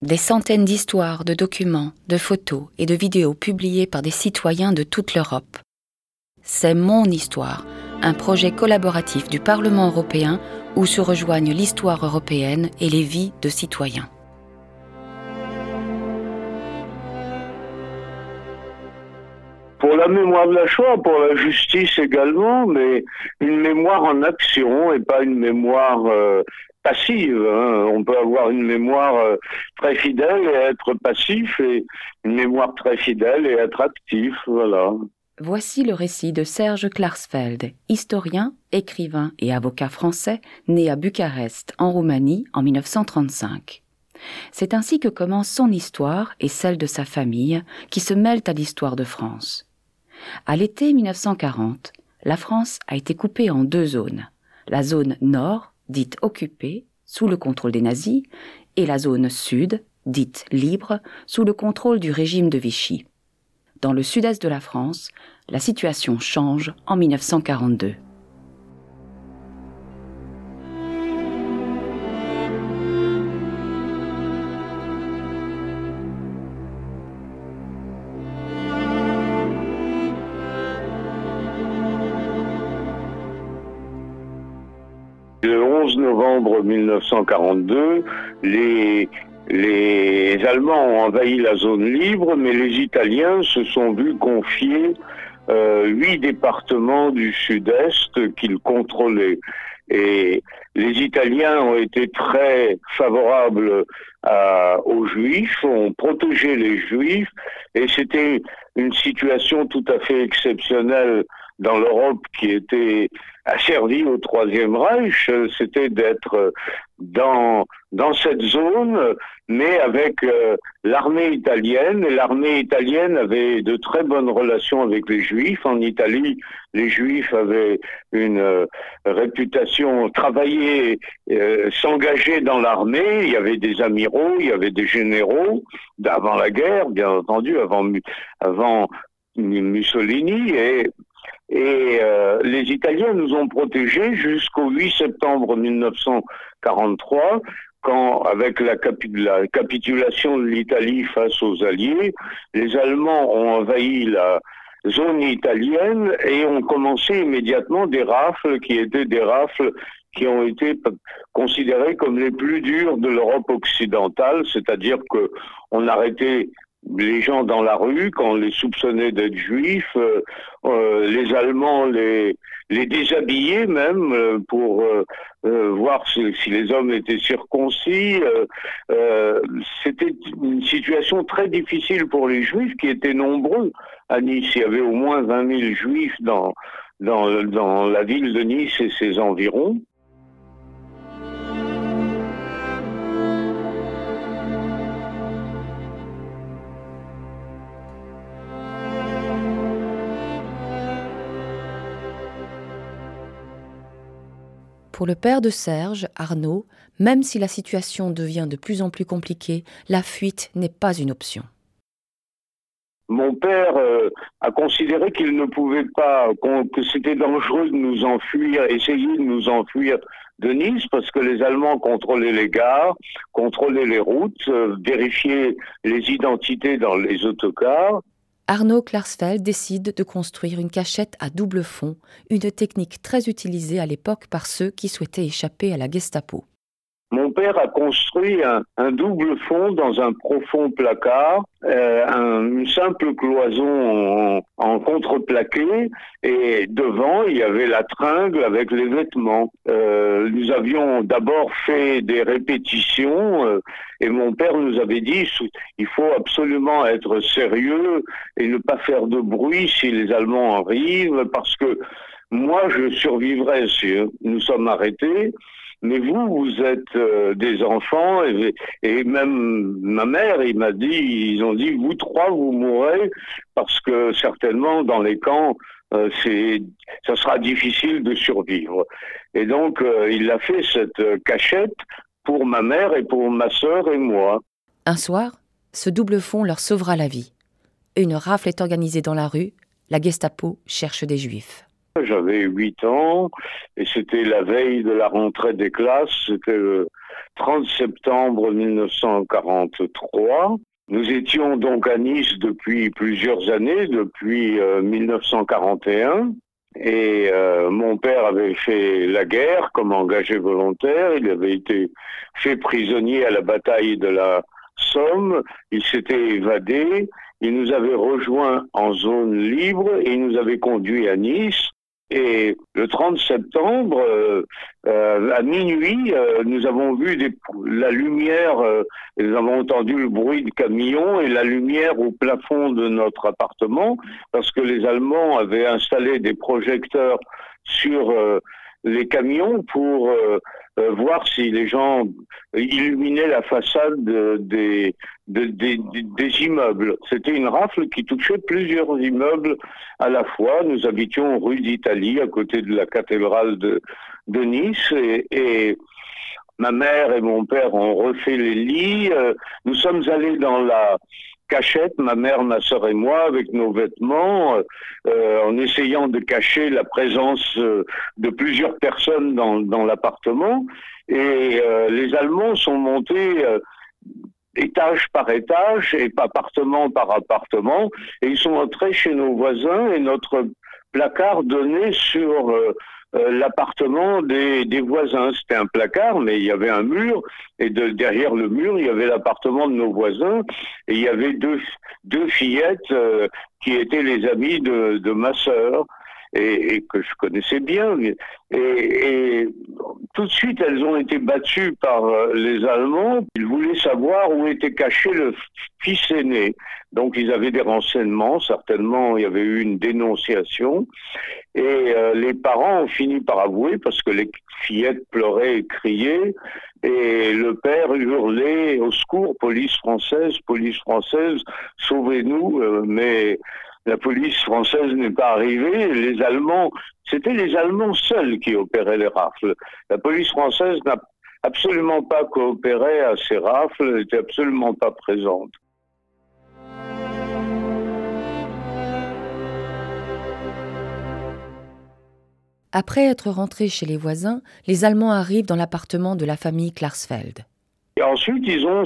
Des centaines d'histoires, de documents, de photos et de vidéos publiées par des citoyens de toute l'Europe. C'est Mon Histoire, un projet collaboratif du Parlement européen où se rejoignent l'histoire européenne et les vies de citoyens. Pour la mémoire de la Shoah, pour la justice également, mais une mémoire en action et pas une mémoire euh, passive. Hein. On peut avoir une mémoire euh, très fidèle et être passif, et une mémoire très fidèle et être actif. Voilà. Voici le récit de Serge Klarsfeld, historien, écrivain et avocat français, né à Bucarest, en Roumanie, en 1935. C'est ainsi que commence son histoire et celle de sa famille, qui se mêlent à l'histoire de France. À l'été 1940, la France a été coupée en deux zones. La zone nord, dite occupée, sous le contrôle des nazis, et la zone sud, dite libre, sous le contrôle du régime de Vichy. Dans le sud-est de la France, la situation change en 1942. 11 novembre 1942, les, les Allemands ont envahi la zone libre, mais les Italiens se sont vus confier euh, huit départements du sud-est qu'ils contrôlaient. Et les Italiens ont été très favorables aux Juifs, ont protégé les Juifs, et c'était une situation tout à fait exceptionnelle dans l'Europe qui était asservie au Troisième Reich, c'était d'être dans, dans cette zone, mais avec euh, l'armée italienne. Et l'armée italienne avait de très bonnes relations avec les Juifs. En Italie, les Juifs avaient une euh, réputation, travailler, euh, s'engager dans l'armée. Il y avait des amiraux, il y avait des généraux, avant la guerre, bien entendu, avant, avant Mussolini. Et et euh, les Italiens nous ont protégés jusqu'au 8 septembre 1943, quand, avec la, la capitulation de l'Italie face aux Alliés, les Allemands ont envahi la zone italienne et ont commencé immédiatement des rafles qui étaient des rafles qui ont été considérées comme les plus dures de l'Europe occidentale, c'est-à-dire que on arrêtait les gens dans la rue, quand on les soupçonnait d'être juifs, euh, euh, les Allemands les, les déshabillaient même euh, pour voir si, si, les hommes étaient circoncis. C'était une situation très difficile pour les juifs qui étaient nombreux à Nice. Il y avait au moins 20 000 juifs dans, dans, dans la ville de Nice et ses environs. Pour le père de Serge, Arnaud, même si la situation devient de plus en plus compliquée, la fuite n'est pas une option. Mon père euh, a considéré qu'il ne pouvait pas, que c'était dangereux de nous enfuir, essayer de nous enfuir de Nice parce que les Allemands contrôlaient les gares, contrôlaient les routes, euh, vérifiaient les identités dans les autocars. Arnaud Klarsfeld décide de construire une cachette à double fond, une technique très utilisée à l'époque par ceux qui souhaitaient échapper à la Gestapo. Mon père a construit un, double fond dans un profond placard, euh, une simple cloison en, contreplaqué, et devant il y avait la tringle avec les vêtements. Euh, nous avions d'abord fait des répétitions, euh, et mon père nous avait dit il faut absolument être sérieux et ne pas faire de bruit si les Allemands arrivent, parce que moi je survivrai si nous sommes arrêtés mais vous, vous êtes euh, des enfants et, même ma mère, il m'a dit, ils ont dit, vous trois, vous mourrez parce que certainement dans les camps, euh, ça sera difficile de survivre. Et donc, euh, il a fait cette cachette pour ma mère et pour ma sœur et moi. Un soir, ce double fond leur sauvera la vie. Une rafle est organisée dans la rue. La Gestapo cherche des juifs. J'avais 8 ans et c'était la veille de la rentrée des classes. C'était le 30 septembre 1943. Nous étions donc à Nice depuis plusieurs années, depuis 1941. Euh, et euh, mon père avait fait la guerre comme engagé volontaire. Il avait été fait prisonnier à la bataille de la Somme. Il s'était évadé. Il nous avait rejoints en zone libre et il nous avait conduits à Nice. Et le 30 septembre, euh, euh, à minuit, euh, nous avons vu des, la lumière, nous avons entendu le bruit de camions et la lumière au plafond de notre appartement, parce que les Allemands avaient installé des projecteurs sur les camions pour euh, voir si les gens illuminaient la façade des, des immeubles. C'était une rafle qui touchait plusieurs immeubles à la fois. Nous habitions rue d'Italie, à côté de la cathédrale de, de Nice, et, ma mère et mon père ont refait les lits. Euh, nous sommes allés dans la cachette, ma mère, ma soeur et moi, avec nos vêtements, euh, en essayant de cacher la présence euh, de plusieurs personnes dans, dans l'appartement. Et euh, les Allemands sont montés étage par étage et appartement par appartement, et ils sont entrés chez nos voisins et notre placard donnait sur euh, l'appartement des, des, voisins. C'était un placard, mais il y avait un mur, et de, derrière le mur, il y avait l'appartement de nos voisins, et il y avait deux, deux fillettes euh, qui étaient les amies de, de ma sœur. Et, que je connaissais bien. Et, et, tout de suite, elles ont été battues par euh, les Allemands. Ils voulaient savoir où était caché le fils aîné. Donc, ils avaient des renseignements. Certainement, il y avait eu une dénonciation. Et euh, les parents ont fini par avouer parce que les fillettes pleuraient et criaient. Et le père hurlait au secours, police française, police française, sauvez-nous. Euh, mais la police française n'est pas arrivée. Les Allemands, c'était les Allemands seuls qui opéraient les rafles. La police française n'a absolument pas coopéré à ces rafles, n'était absolument pas présente. Après être rentrés chez les voisins, les Allemands arrivent dans l'appartement de la famille Klarsfeld. Et ensuite, ils ont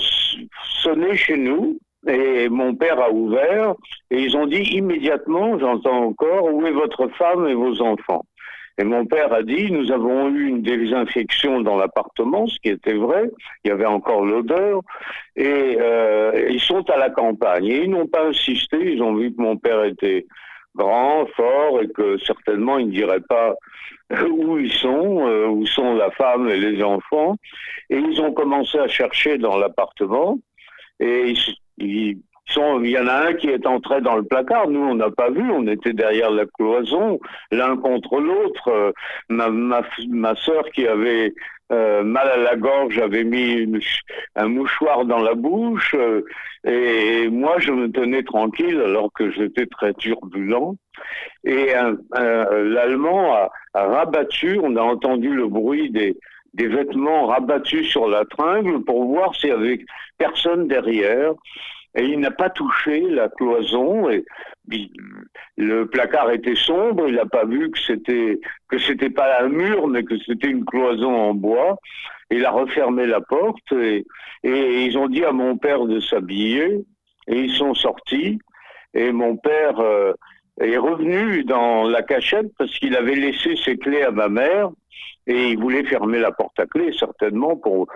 sonné chez nous et mon père a ouvert et ils ont dit immédiatement, j'entends encore, où est votre femme et vos enfants Et mon père a dit, nous avons eu une désinfection dans l'appartement, ce qui était vrai, il y avait encore l'odeur, et euh, ils sont à la campagne. Et ils n'ont pas insisté, ils ont vu que mon père était grand, fort, et que certainement il ne dirait pas où ils sont, euh, où sont la femme et les enfants. Et ils ont commencé à chercher dans l'appartement. Et il y en a un qui est entré dans le placard. Nous, on n'a pas vu. On était derrière la cloison, l'un contre l'autre. Euh, ma, soeur qui avait euh, mal à la gorge avait mis un mouchoir dans la bouche. Euh, et, moi, je me tenais tranquille alors que j'étais très turbulent. Et l'Allemand a rabattu. On a entendu le bruit des, des vêtements rabattus sur la tringle pour voir s'il y avait personne derrière. Et il n'a pas touché la cloison. Et le placard était sombre. Il n'a pas vu que c'était que c'était pas un mur, mais que c'était une cloison en bois. Il a refermé la porte et, ils ont dit à mon père de s'habiller. Et ils sont sortis. Et mon père euh, est revenu dans la cachette parce qu'il avait laissé ses clés à ma mère et il voulait fermer la porte à clé certainement pour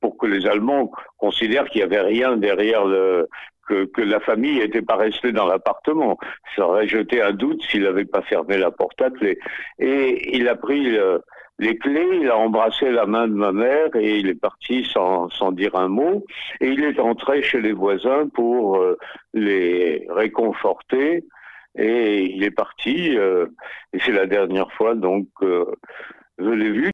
pour que les Allemands considèrent qu'il n'y avait rien derrière le, que, que, la famille n'était pas restée dans l'appartement. Ça aurait jeté un doute s'il n'avait pas fermé la porte à clé. Et il a pris les clés, il a embrassé la main de ma mère et il est parti sans, sans dire un mot. Et il est entré chez les voisins pour euh, les réconforter. Et il est parti. Euh, et c'est la dernière fois donc euh, je l'ai vu.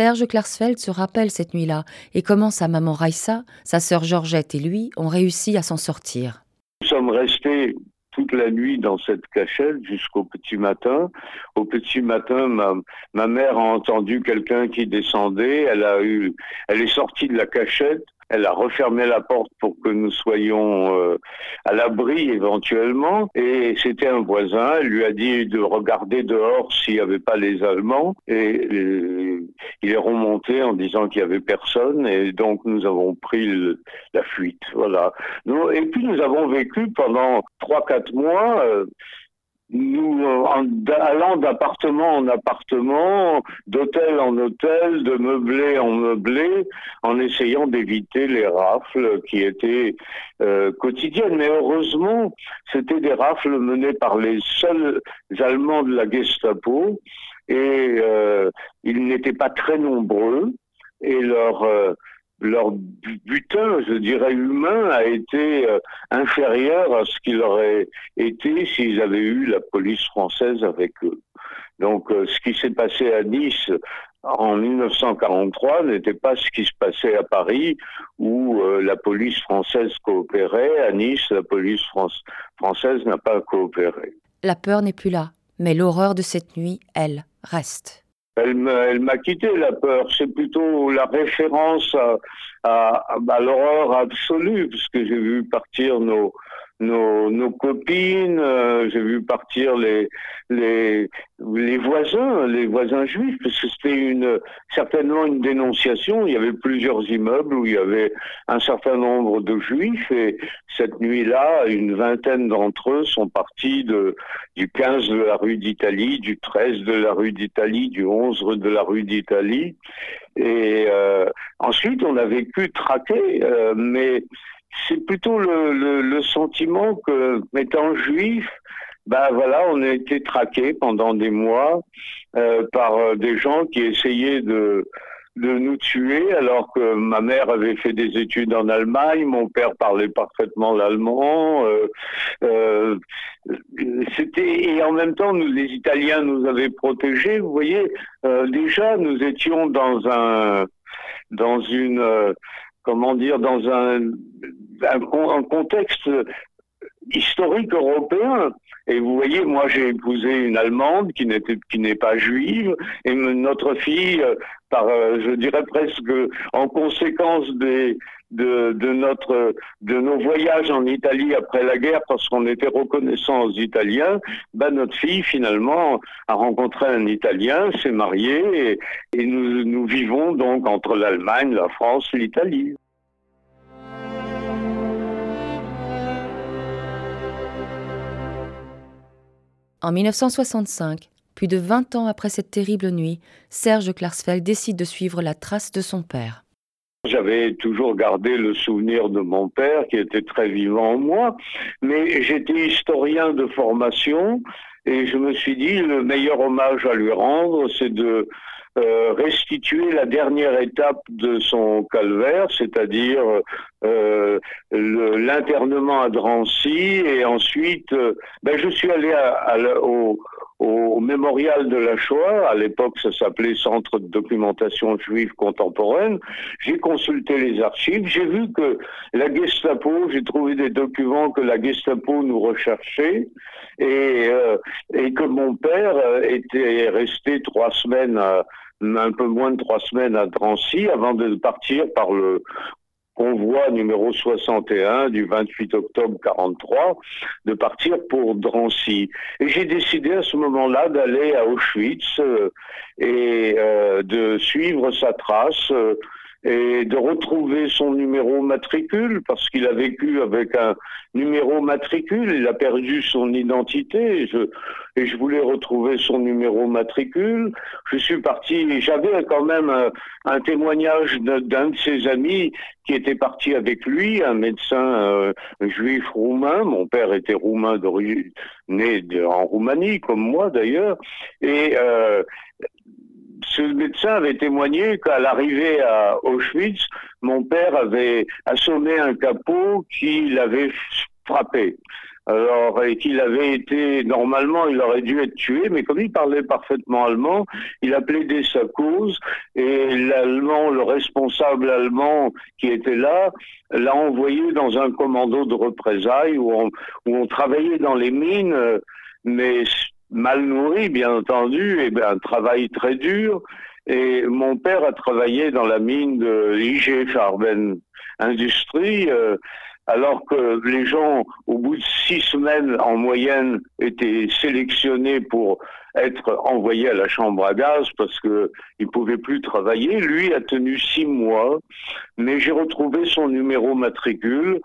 Serge Klarsfeld se rappelle cette nuit-là et comment sa maman Raissa, sa sœur Georgette et lui ont réussi à s'en sortir. Nous sommes restés toute la nuit dans cette cachette jusqu'au petit matin. Au petit matin, ma, mère a entendu quelqu'un qui descendait. Elle a eu, elle est sortie de la cachette. Elle a refermé la porte pour que nous soyons euh, à l'abri éventuellement. Et c'était un voisin. Elle lui a dit de regarder dehors s'il n'y avait pas les Allemands. Et euh, il est remonté en disant qu'il n'y avait personne. Et donc nous avons pris la fuite. Voilà. et puis nous avons vécu pendant trois quatre mois. Euh, nous euh, allant d'appartement en appartement, d'hôtel en hôtel, de meublé en meublé, en essayant d'éviter les rafles qui étaient euh, quotidiennes. Mais heureusement, c'était des rafles menées par les seuls Allemands de la Gestapo et euh, ils n'étaient pas très nombreux et leur leur butin, je dirais humain, a été euh, inférieur à ce qu'il aurait été s'ils avaient eu la police française avec eux. Donc euh, ce qui s'est passé à Nice en 1943 n'était pas ce qui se passait à Paris où euh, la police française coopérait. À Nice, la police française n'a pas coopéré. La peur n'est plus là, mais l'horreur de cette nuit, elle, reste. Elle m'a quitté la peur. C'est plutôt la référence à, l'horreur absolue, puisque j'ai vu partir nos, nos, nos copines, euh, j'ai vu partir les, les, les voisins, les voisins juifs, parce que c'était une, certainement une dénonciation. Il y avait plusieurs immeubles où il y avait un certain nombre de juifs et cette nuit-là, une vingtaine d'entre eux sont partis de, du 15 de la rue d'Italie, du 13 de la rue d'Italie, du 11 de la rue d'Italie. Et euh, ensuite, on a vécu traqué, euh, mais c'est plutôt le, le, sentiment que, étant juif, ben voilà, on a été traqué pendant des mois euh, par euh, des gens qui essayaient de, de nous tuer alors que ma mère avait fait des études en Allemagne, mon père parlait parfaitement l'allemand. Euh, euh c'était et en même temps, nous, les Italiens nous avaient protégés. Vous voyez, euh, déjà nous étions dans un dans une comment dire, dans un, contexte historique européen. Et vous voyez, moi j'ai épousé une Allemande qui n'était qui n'est pas juive, et notre fille, par euh, je dirais presque en conséquence des de, notre, de nos voyages en Italie après la guerre, parce qu'on était reconnaissants aux Italiens, ben notre fille finalement a rencontré un Italien, s'est mariée, et, et nous, nous vivons donc entre l'Allemagne, la France, l'Italie. En 1965, plus de 20 ans après cette terrible nuit, Serge Klarsfeld décide de suivre la trace de son père. J'avais toujours gardé le souvenir de mon père qui était très vivant en moi, mais j'étais historien de formation et je me suis dit le meilleur hommage à lui rendre, c'est de euh, restituer la dernière étape de son calvaire, c'est-à-dire euh, l'internement à Drancy, et ensuite, euh, ben, je suis allé à, au, au mémorial de la Shoah, à l'époque ça s'appelait Centre de documentation juive contemporaine, j'ai consulté les archives, j'ai vu que la Gestapo, j'ai trouvé des documents que la Gestapo nous recherchait. Et, euh, que mon père était resté trois semaines un peu moins de trois semaines à Drancy avant de partir par le convoi numéro 61 du 28 octobre 43 de partir pour Drancy. Et j'ai décidé à ce moment-là d'aller à Auschwitz euh, et euh, de suivre sa trace. Euh, et de retrouver son numéro matricule parce qu'il a vécu avec un numéro matricule, il a perdu son identité et je, et je voulais retrouver son numéro matricule. Je suis parti, j'avais quand même un, témoignage d'un de ses amis qui était parti avec lui, un médecin euh, juif roumain. Mon père était roumain né en Roumanie, comme moi d'ailleurs. Et euh, ce médecin avait témoigné qu'à l'arrivée à Auschwitz, mon père avait assommé un capot qui l'avait frappé. Alors, et qu'il avait été, normalement, il aurait dû être tué, mais comme il parlait parfaitement allemand, il a plaidé sa cause, et l'allemand, le responsable allemand qui était là, l'a envoyé dans un commando de représailles où on, où on travaillait dans les mines, mais mal nourri, bien entendu, et bien, un travail très dur. Et mon père a travaillé dans la mine de IG Farben Industrie, euh, alors que les gens, au bout de six semaines en moyenne, étaient sélectionnés pour être envoyés à la chambre à gaz parce que il pouvait plus travailler. Lui a tenu six mois, mais j'ai retrouvé son numéro matricule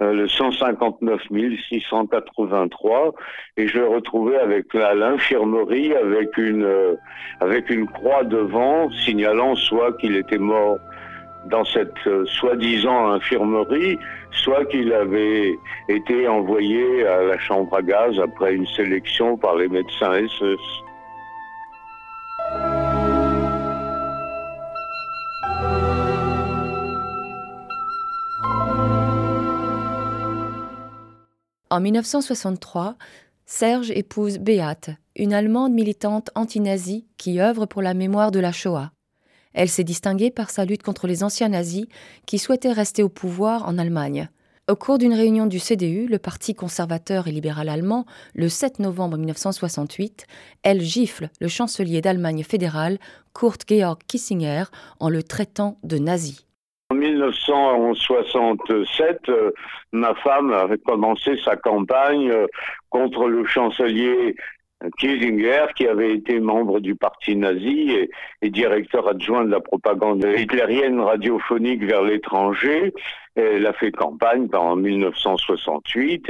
euh, le 159 683 et je retrouvé avec à l'infirmerie avec une euh, avec une croix devant signalant soit qu'il était mort dans cette euh, soi-disant infirmerie, soit qu'il avait été envoyé à la chambre à gaz après une sélection par les médecins SS. En 1963, Serge épouse Beate, une Allemande militante anti-nazie qui œuvre pour la mémoire de la Shoah. Elle s'est distinguée par sa lutte contre les anciens nazis qui souhaitaient rester au pouvoir en Allemagne. Au cours d'une réunion du CDU, le Parti conservateur et libéral allemand, le 7 novembre 1968, elle gifle le chancelier d'Allemagne fédérale, Kurt Georg Kissinger, en le traitant de nazi. En 1967, euh, ma femme avait commencé sa campagne euh, contre le chancelier Kissinger, qui avait été membre du parti nazi et, et, directeur adjoint de la propagande hitlérienne radiophonique vers l'étranger. Elle a fait campagne en 1968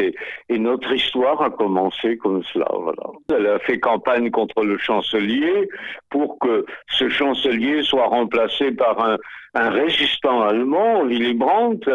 et, notre histoire a commencé comme cela. Elle a fait campagne contre le chancelier pour que ce chancelier soit remplacé par un, un résistant allemand, Willy Brandt.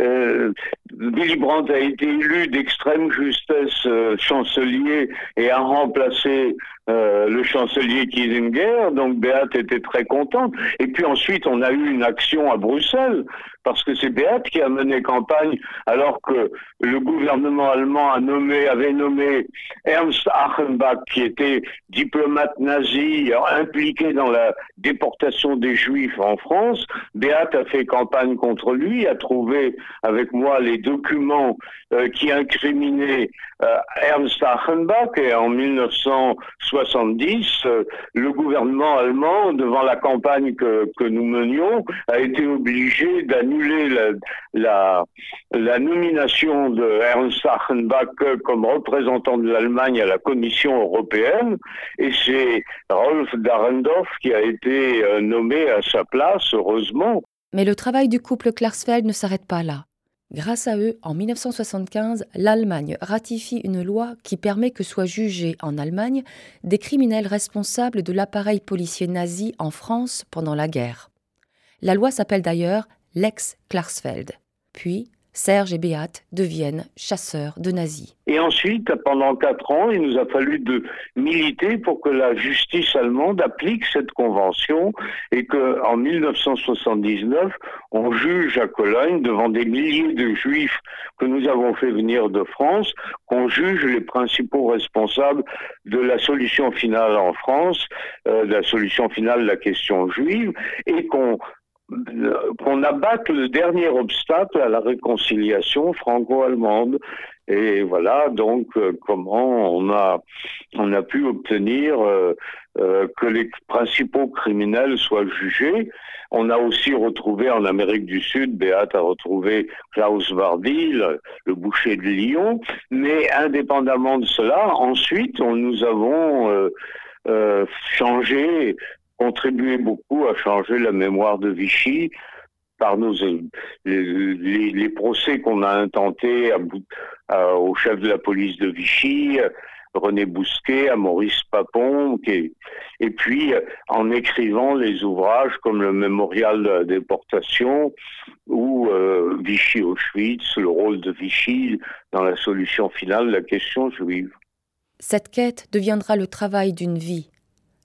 Euh, Willy Brandt a été élu d'extrême justesse euh, chancelier et a remplacé euh, le chancelier Kissinger, donc Beat était très contente. Et puis ensuite, on a eu une action à Bruxelles, parce que c'est Beat qui a mené campagne, alors que le gouvernement allemand avait nommé Ernst Achenbach, qui était diplomate nazi impliqué dans la déportation des Juifs en France. Beat a fait campagne contre lui, a trouvé avec moi les documents euh, qui incriminaient euh, Ernst Achenbach, et en 1960, 70, euh, le gouvernement allemand, devant la campagne que, que nous menions, a été obligé d'annuler la, la, la, nomination de Ernst Achenbach comme représentant de l'Allemagne à la Commission européenne, et c'est Rolf Dahrendorf qui a été euh, nommé à sa place, heureusement. Mais le travail du couple Klarsfeld ne s'arrête pas là. Grâce à eux, en 1975, l'Allemagne ratifie une loi qui permet que soient jugés en Allemagne des criminels responsables de l'appareil policier nazi en France pendant la guerre. La loi s'appelle d'ailleurs Lex Klarsfeld. Puis, Serge et Beate deviennent chasseurs de nazis. Et ensuite, pendant quatre ans, il nous a fallu de militer pour que la justice allemande applique cette convention et que, en 1979, on juge à Cologne devant des milliers de juifs que nous avons fait venir de France, qu'on juge les principaux responsables de la solution finale en France, euh, de la solution finale de la question juive, et qu'on qu'on abatte le dernier obstacle à la réconciliation franco-allemande. Et voilà donc euh, comment on a on a pu obtenir euh, euh, que les principaux criminels soient jugés. On a aussi retrouvé en Amérique du Sud, Beat a retrouvé Klaus Wardy, le, boucher de Lyon. Mais indépendamment de cela, ensuite, on, nous avons changé contribué beaucoup à changer la mémoire de Vichy par nos les, les, procès qu'on a intentés au chef de la police de Vichy, René Bousquet, à Maurice Papon, et puis en écrivant les ouvrages comme le Mémorial de la déportation ou euh, Vichy Auschwitz, le rôle de Vichy dans la solution finale de la question juive. Cette quête deviendra le travail d'une vie,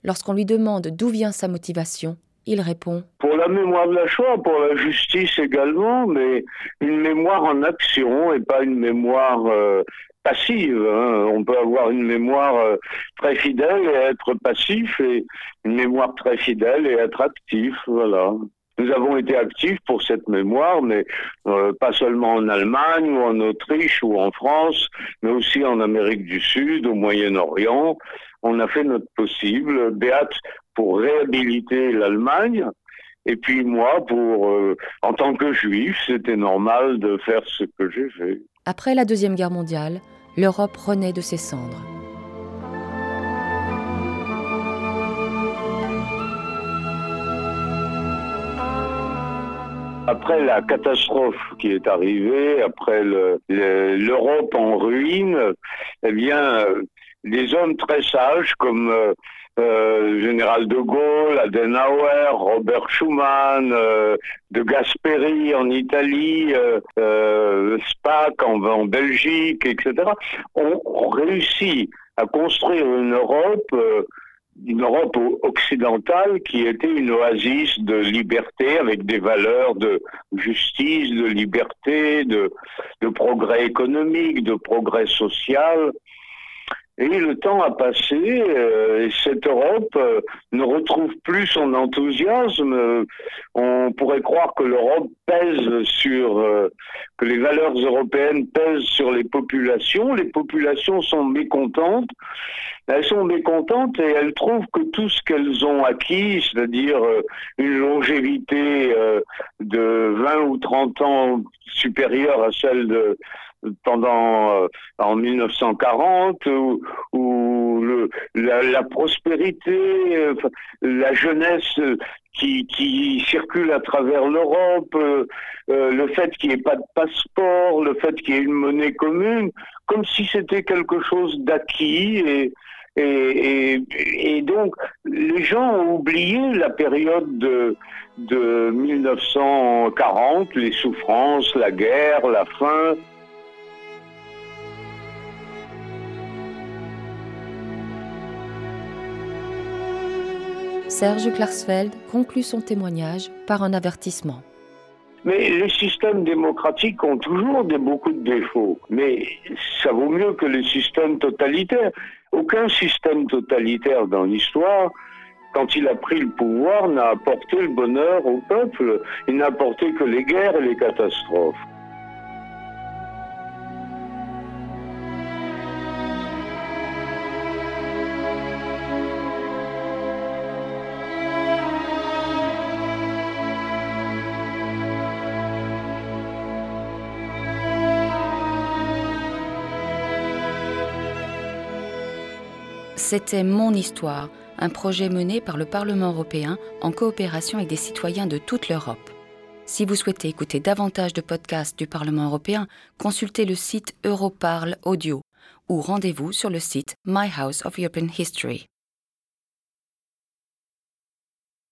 Lorsqu'on lui demande d'où vient sa motivation, il répond Pour la mémoire de la Shoah, pour la justice également, mais une mémoire en action et pas une mémoire euh, passive. Hein. On peut avoir une mémoire euh, très fidèle et être passif, et une mémoire très fidèle et être actif. Voilà. Nous avons été actifs pour cette mémoire, mais euh, pas seulement en Allemagne ou en Autriche ou en France, mais aussi en Amérique du Sud, au Moyen-Orient. On a fait notre possible. Béate pour réhabiliter l'Allemagne. Et puis moi, pour, euh, en tant que juif, c'était normal de faire ce que j'ai fait. Après la Deuxième Guerre mondiale, l'Europe renaît de ses cendres. Après la catastrophe qui est arrivée, après l'Europe en ruine, eh bien, des hommes très sages comme euh, euh, général de Gaulle, Adenauer, Robert Schuman, euh, de Gasperi en Italie, euh, Spack en, Belgique, etc., ont, réussi à construire une Europe une Europe occidentale qui était une oasis de liberté avec des valeurs de justice, de liberté, de progrès économique, de progrès social. Et le temps a passé, euh, et cette Europe euh, ne retrouve plus son enthousiasme. On pourrait croire que l'Europe pèse sur, euh, que les valeurs européennes pèsent sur les populations. Les populations sont mécontentes. Elles sont mécontentes et elles trouvent que tout ce qu'elles ont acquis, c'est-à-dire une longévité de 20 ou 30 ans supérieure à celle de, pendant euh, en 1940 où, la, prospérité, euh, la jeunesse qui, qui, circule à travers l'Europe, euh, le fait qu'il n'y ait pas de passeport, le fait qu'il y ait une monnaie commune, comme si c'était quelque chose d'acquis et, donc, les gens ont oublié la période de, de 1940, les souffrances, la guerre, la faim. Serge Klarsfeld conclut son témoignage par un avertissement. Mais les systèmes démocratiques ont toujours beaucoup de défauts. Mais ça vaut mieux que les systèmes totalitaires. Aucun système totalitaire dans l'histoire, quand il a pris le pouvoir, n'a apporté le bonheur au peuple. Il n'a apporté que les guerres et les catastrophes. C'était Mon Histoire, un projet mené par le Parlement européen en coopération avec des citoyens de toute l'Europe. Si vous souhaitez écouter davantage de podcasts du Parlement européen, consultez le site Europarl Audio ou rendez-vous sur le site My House of European History.